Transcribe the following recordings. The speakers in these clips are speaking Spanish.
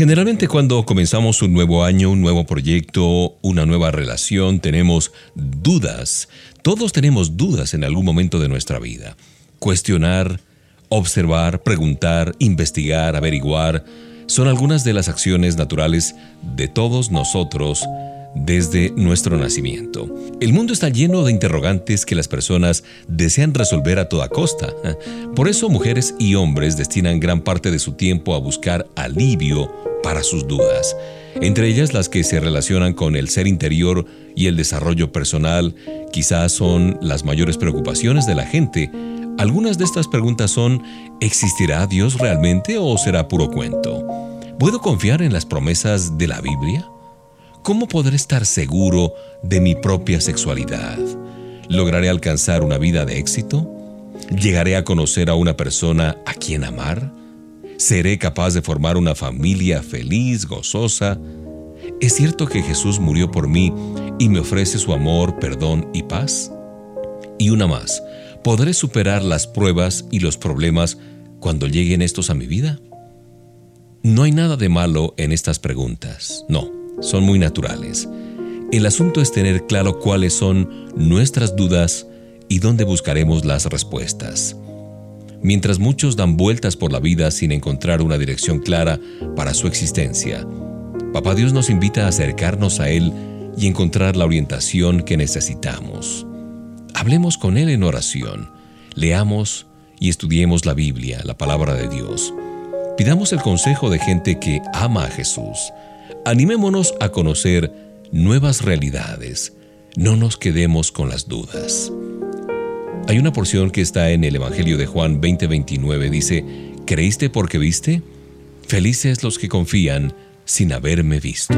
Generalmente cuando comenzamos un nuevo año, un nuevo proyecto, una nueva relación, tenemos dudas. Todos tenemos dudas en algún momento de nuestra vida. Cuestionar, observar, preguntar, investigar, averiguar, son algunas de las acciones naturales de todos nosotros desde nuestro nacimiento. El mundo está lleno de interrogantes que las personas desean resolver a toda costa. Por eso mujeres y hombres destinan gran parte de su tiempo a buscar alivio para sus dudas, entre ellas las que se relacionan con el ser interior y el desarrollo personal, quizás son las mayores preocupaciones de la gente. Algunas de estas preguntas son, ¿existirá Dios realmente o será puro cuento? ¿Puedo confiar en las promesas de la Biblia? ¿Cómo podré estar seguro de mi propia sexualidad? ¿Lograré alcanzar una vida de éxito? ¿Llegaré a conocer a una persona a quien amar? ¿Seré capaz de formar una familia feliz, gozosa? ¿Es cierto que Jesús murió por mí y me ofrece su amor, perdón y paz? Y una más, ¿podré superar las pruebas y los problemas cuando lleguen estos a mi vida? No hay nada de malo en estas preguntas, no son muy naturales. El asunto es tener claro cuáles son nuestras dudas y dónde buscaremos las respuestas. Mientras muchos dan vueltas por la vida sin encontrar una dirección clara para su existencia, Papá Dios nos invita a acercarnos a Él y encontrar la orientación que necesitamos. Hablemos con Él en oración, leamos y estudiemos la Biblia, la palabra de Dios. Pidamos el consejo de gente que ama a Jesús Animémonos a conocer nuevas realidades. No nos quedemos con las dudas. Hay una porción que está en el Evangelio de Juan 20:29. Dice, ¿creíste porque viste? Felices los que confían sin haberme visto.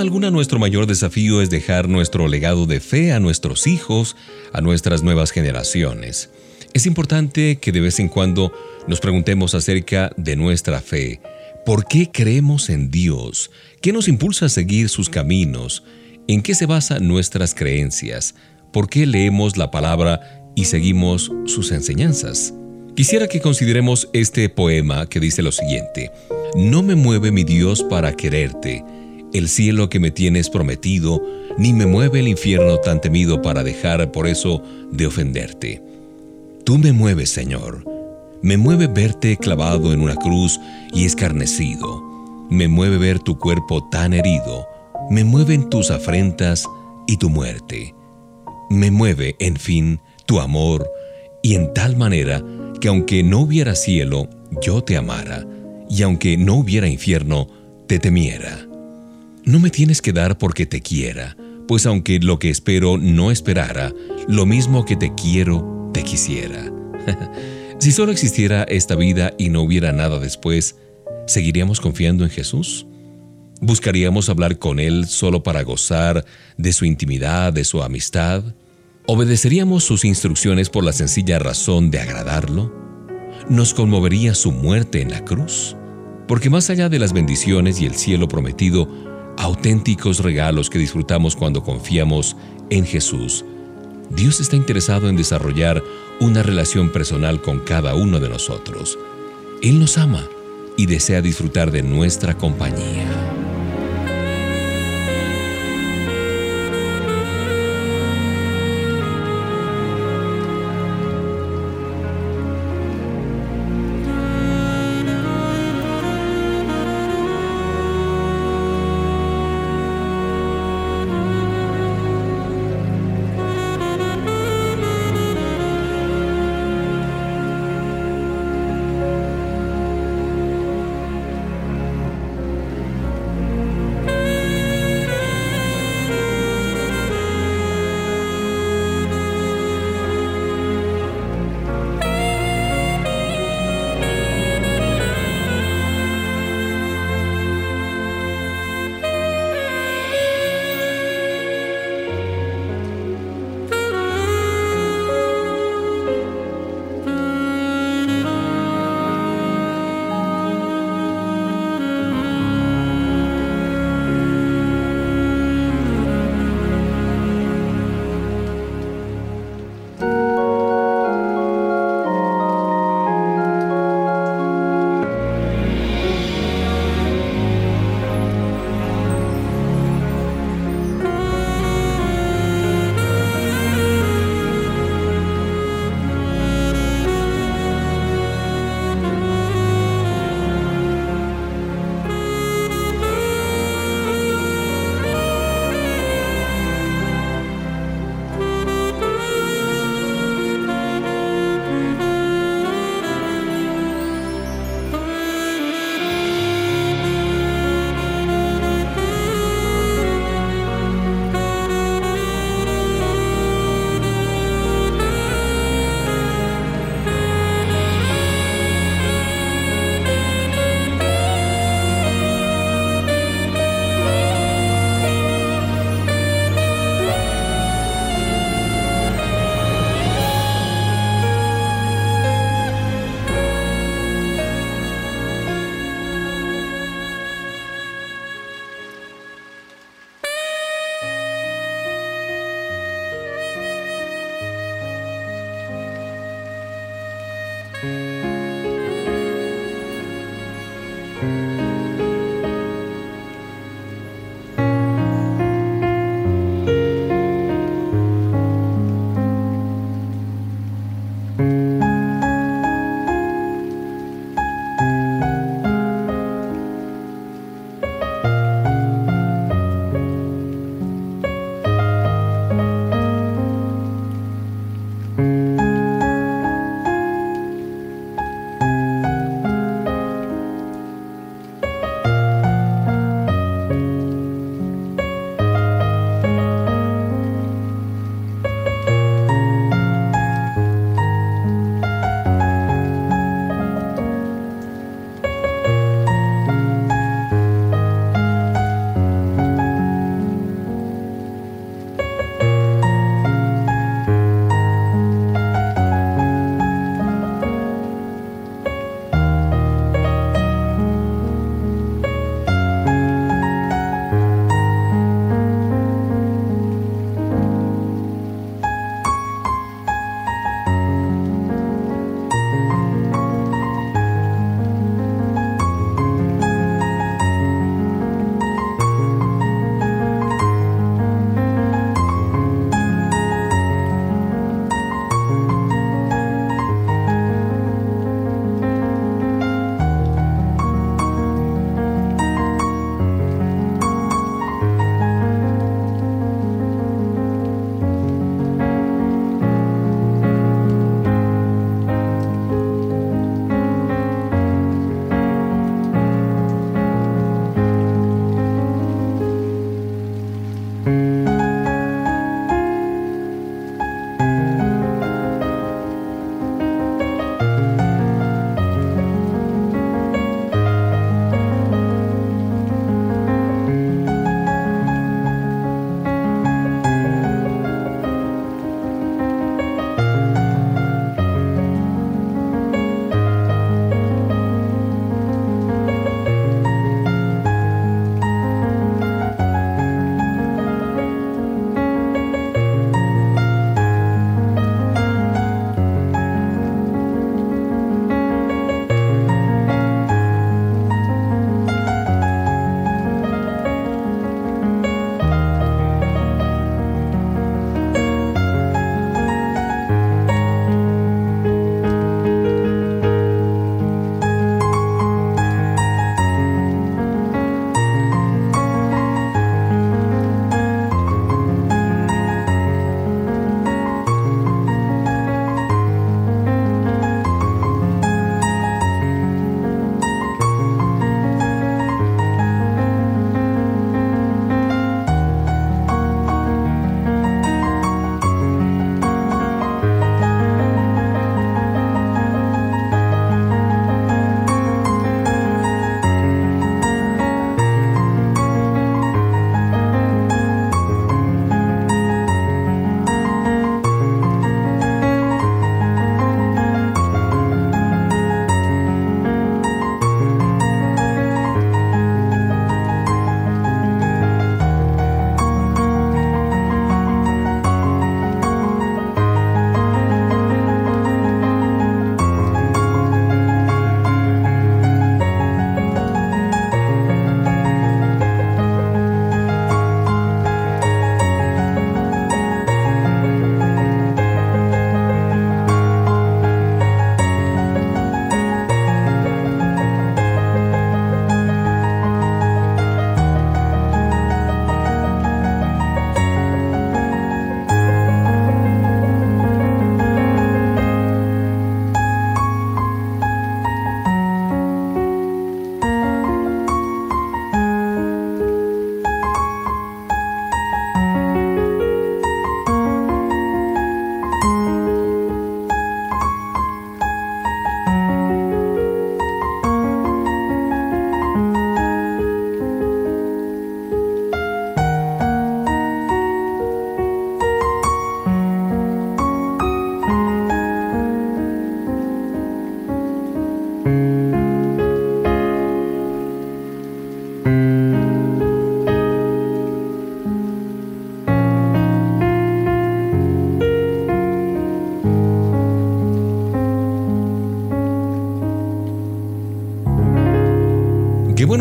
Alguna nuestro mayor desafío es dejar nuestro legado de fe a nuestros hijos, a nuestras nuevas generaciones. Es importante que de vez en cuando nos preguntemos acerca de nuestra fe. ¿Por qué creemos en Dios? ¿Qué nos impulsa a seguir sus caminos? ¿En qué se basan nuestras creencias? ¿Por qué leemos la palabra y seguimos sus enseñanzas? Quisiera que consideremos este poema que dice lo siguiente. No me mueve mi Dios para quererte, el cielo que me tienes prometido, ni me mueve el infierno tan temido para dejar por eso de ofenderte. Tú me mueves, Señor. Me mueve verte clavado en una cruz y escarnecido. Me mueve ver tu cuerpo tan herido. Me mueven tus afrentas y tu muerte. Me mueve, en fin, tu amor, y en tal manera que aunque no hubiera cielo, yo te amara, y aunque no hubiera infierno, te temiera. No me tienes que dar porque te quiera, pues aunque lo que espero no esperara, lo mismo que te quiero, te quisiera. si solo existiera esta vida y no hubiera nada después, ¿seguiríamos confiando en Jesús? ¿Buscaríamos hablar con Él solo para gozar de su intimidad, de su amistad? ¿Obedeceríamos sus instrucciones por la sencilla razón de agradarlo? ¿Nos conmovería su muerte en la cruz? Porque más allá de las bendiciones y el cielo prometido, auténticos regalos que disfrutamos cuando confiamos en Jesús. Dios está interesado en desarrollar una relación personal con cada uno de nosotros. Él nos ama y desea disfrutar de nuestra compañía.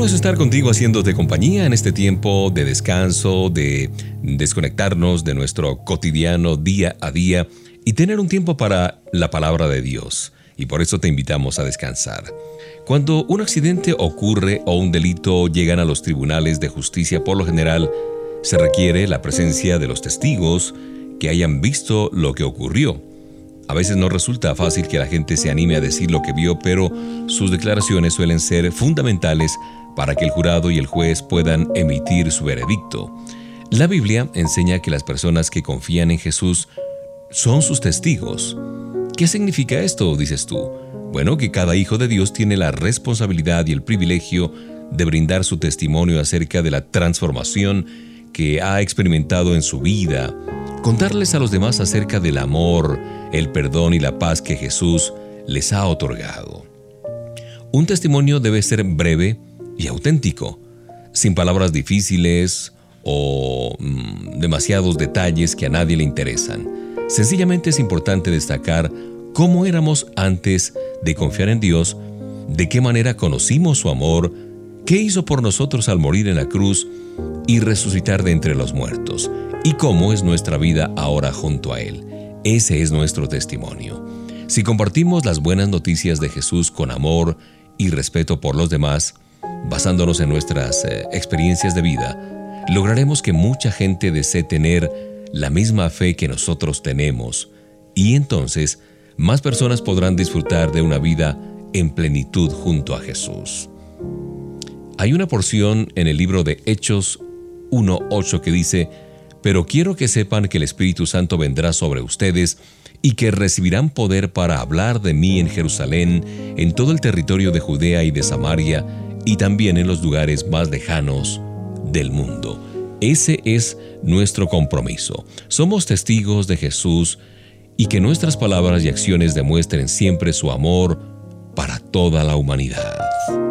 Es estar contigo haciéndote compañía en este tiempo de descanso, de desconectarnos de nuestro cotidiano día a día y tener un tiempo para la palabra de Dios. Y por eso te invitamos a descansar. Cuando un accidente ocurre o un delito llegan a los tribunales de justicia, por lo general, se requiere la presencia de los testigos que hayan visto lo que ocurrió. A veces no resulta fácil que la gente se anime a decir lo que vio, pero sus declaraciones suelen ser fundamentales para que el jurado y el juez puedan emitir su veredicto. La Biblia enseña que las personas que confían en Jesús son sus testigos. ¿Qué significa esto, dices tú? Bueno, que cada hijo de Dios tiene la responsabilidad y el privilegio de brindar su testimonio acerca de la transformación que ha experimentado en su vida, contarles a los demás acerca del amor, el perdón y la paz que Jesús les ha otorgado. Un testimonio debe ser breve, y auténtico, sin palabras difíciles o mm, demasiados detalles que a nadie le interesan. Sencillamente es importante destacar cómo éramos antes de confiar en Dios, de qué manera conocimos su amor, qué hizo por nosotros al morir en la cruz y resucitar de entre los muertos, y cómo es nuestra vida ahora junto a Él. Ese es nuestro testimonio. Si compartimos las buenas noticias de Jesús con amor y respeto por los demás, basándonos en nuestras eh, experiencias de vida, lograremos que mucha gente desee tener la misma fe que nosotros tenemos y entonces más personas podrán disfrutar de una vida en plenitud junto a Jesús. Hay una porción en el libro de Hechos 1.8 que dice, pero quiero que sepan que el Espíritu Santo vendrá sobre ustedes y que recibirán poder para hablar de mí en Jerusalén, en todo el territorio de Judea y de Samaria, y también en los lugares más lejanos del mundo. Ese es nuestro compromiso. Somos testigos de Jesús y que nuestras palabras y acciones demuestren siempre su amor para toda la humanidad.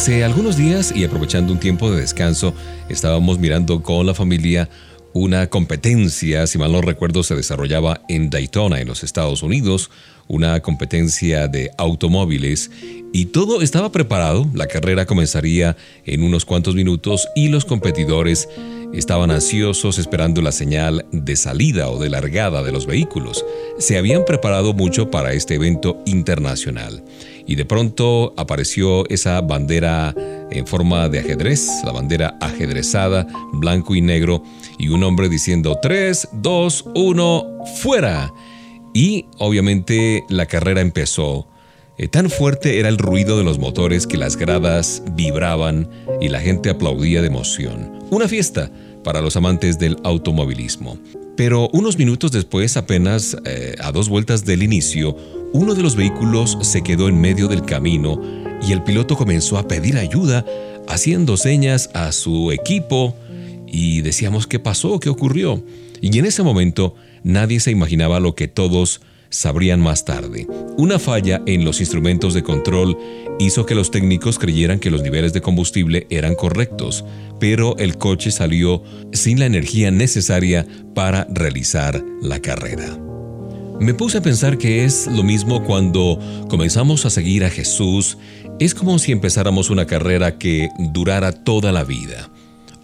Hace algunos días y aprovechando un tiempo de descanso, estábamos mirando con la familia una competencia, si mal no recuerdo, se desarrollaba en Daytona, en los Estados Unidos, una competencia de automóviles. Y todo estaba preparado, la carrera comenzaría en unos cuantos minutos y los competidores estaban ansiosos esperando la señal de salida o de largada de los vehículos. Se habían preparado mucho para este evento internacional y de pronto apareció esa bandera en forma de ajedrez, la bandera ajedrezada, blanco y negro, y un hombre diciendo 3, 2, 1, fuera. Y obviamente la carrera empezó. Eh, tan fuerte era el ruido de los motores que las gradas vibraban y la gente aplaudía de emoción. Una fiesta para los amantes del automovilismo. Pero unos minutos después, apenas eh, a dos vueltas del inicio, uno de los vehículos se quedó en medio del camino y el piloto comenzó a pedir ayuda, haciendo señas a su equipo y decíamos qué pasó, qué ocurrió. Y en ese momento nadie se imaginaba lo que todos sabrían más tarde. Una falla en los instrumentos de control hizo que los técnicos creyeran que los niveles de combustible eran correctos, pero el coche salió sin la energía necesaria para realizar la carrera. Me puse a pensar que es lo mismo cuando comenzamos a seguir a Jesús. Es como si empezáramos una carrera que durara toda la vida.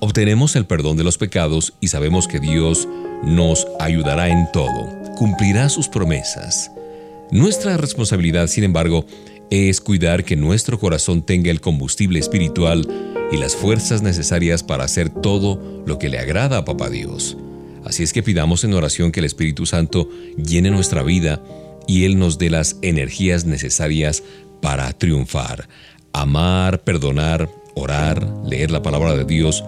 Obtenemos el perdón de los pecados y sabemos que Dios nos ayudará en todo, cumplirá sus promesas. Nuestra responsabilidad, sin embargo, es cuidar que nuestro corazón tenga el combustible espiritual y las fuerzas necesarias para hacer todo lo que le agrada a Papá Dios. Así es que pidamos en oración que el Espíritu Santo llene nuestra vida y Él nos dé las energías necesarias para triunfar. Amar, perdonar, orar, leer la palabra de Dios,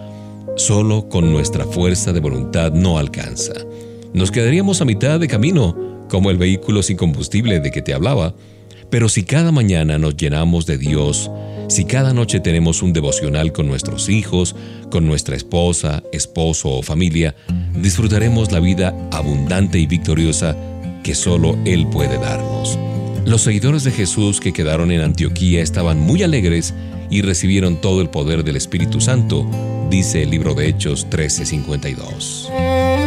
solo con nuestra fuerza de voluntad no alcanza. Nos quedaríamos a mitad de camino, como el vehículo sin combustible de que te hablaba, pero si cada mañana nos llenamos de Dios, si cada noche tenemos un devocional con nuestros hijos, con nuestra esposa, esposo o familia, disfrutaremos la vida abundante y victoriosa que solo Él puede darnos. Los seguidores de Jesús que quedaron en Antioquía estaban muy alegres y recibieron todo el poder del Espíritu Santo, dice el libro de Hechos 13:52.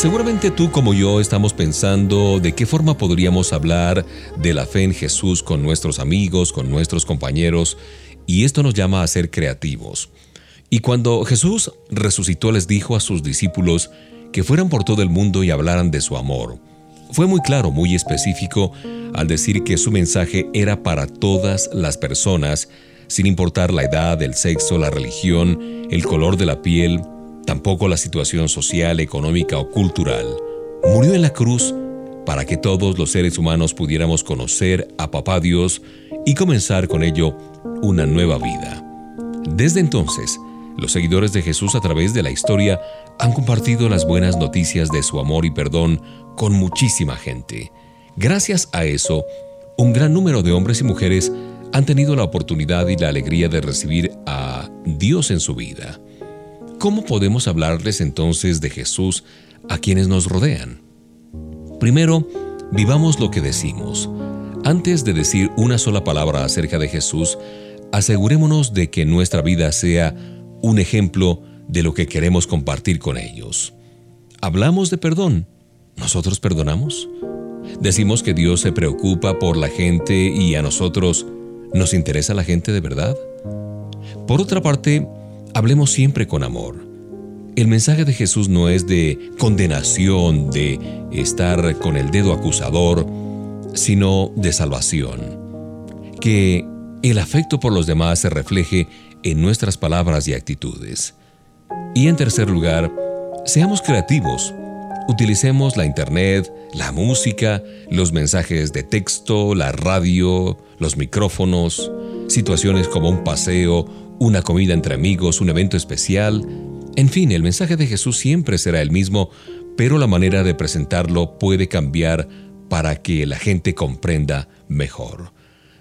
Seguramente tú como yo estamos pensando de qué forma podríamos hablar de la fe en Jesús con nuestros amigos, con nuestros compañeros, y esto nos llama a ser creativos. Y cuando Jesús resucitó les dijo a sus discípulos que fueran por todo el mundo y hablaran de su amor. Fue muy claro, muy específico, al decir que su mensaje era para todas las personas, sin importar la edad, el sexo, la religión, el color de la piel, tampoco la situación social, económica o cultural. Murió en la cruz para que todos los seres humanos pudiéramos conocer a Papá Dios y comenzar con ello una nueva vida. Desde entonces, los seguidores de Jesús a través de la historia han compartido las buenas noticias de su amor y perdón con muchísima gente. Gracias a eso, un gran número de hombres y mujeres han tenido la oportunidad y la alegría de recibir a Dios en su vida. ¿Cómo podemos hablarles entonces de Jesús a quienes nos rodean? Primero, vivamos lo que decimos. Antes de decir una sola palabra acerca de Jesús, asegurémonos de que nuestra vida sea un ejemplo de lo que queremos compartir con ellos. Hablamos de perdón. ¿Nosotros perdonamos? Decimos que Dios se preocupa por la gente y a nosotros nos interesa la gente de verdad. Por otra parte, hablemos siempre con amor. El mensaje de Jesús no es de condenación, de estar con el dedo acusador, sino de salvación. Que el afecto por los demás se refleje en nuestras palabras y actitudes. Y en tercer lugar, seamos creativos. Utilicemos la internet, la música, los mensajes de texto, la radio, los micrófonos, situaciones como un paseo una comida entre amigos, un evento especial. En fin, el mensaje de Jesús siempre será el mismo, pero la manera de presentarlo puede cambiar para que la gente comprenda mejor.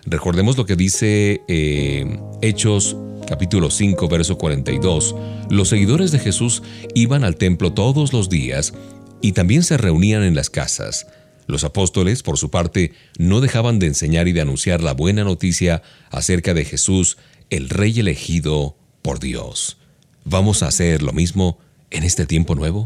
Recordemos lo que dice eh, Hechos capítulo 5, verso 42. Los seguidores de Jesús iban al templo todos los días y también se reunían en las casas. Los apóstoles, por su parte, no dejaban de enseñar y de anunciar la buena noticia acerca de Jesús el Rey elegido por Dios. ¿Vamos a hacer lo mismo en este tiempo nuevo?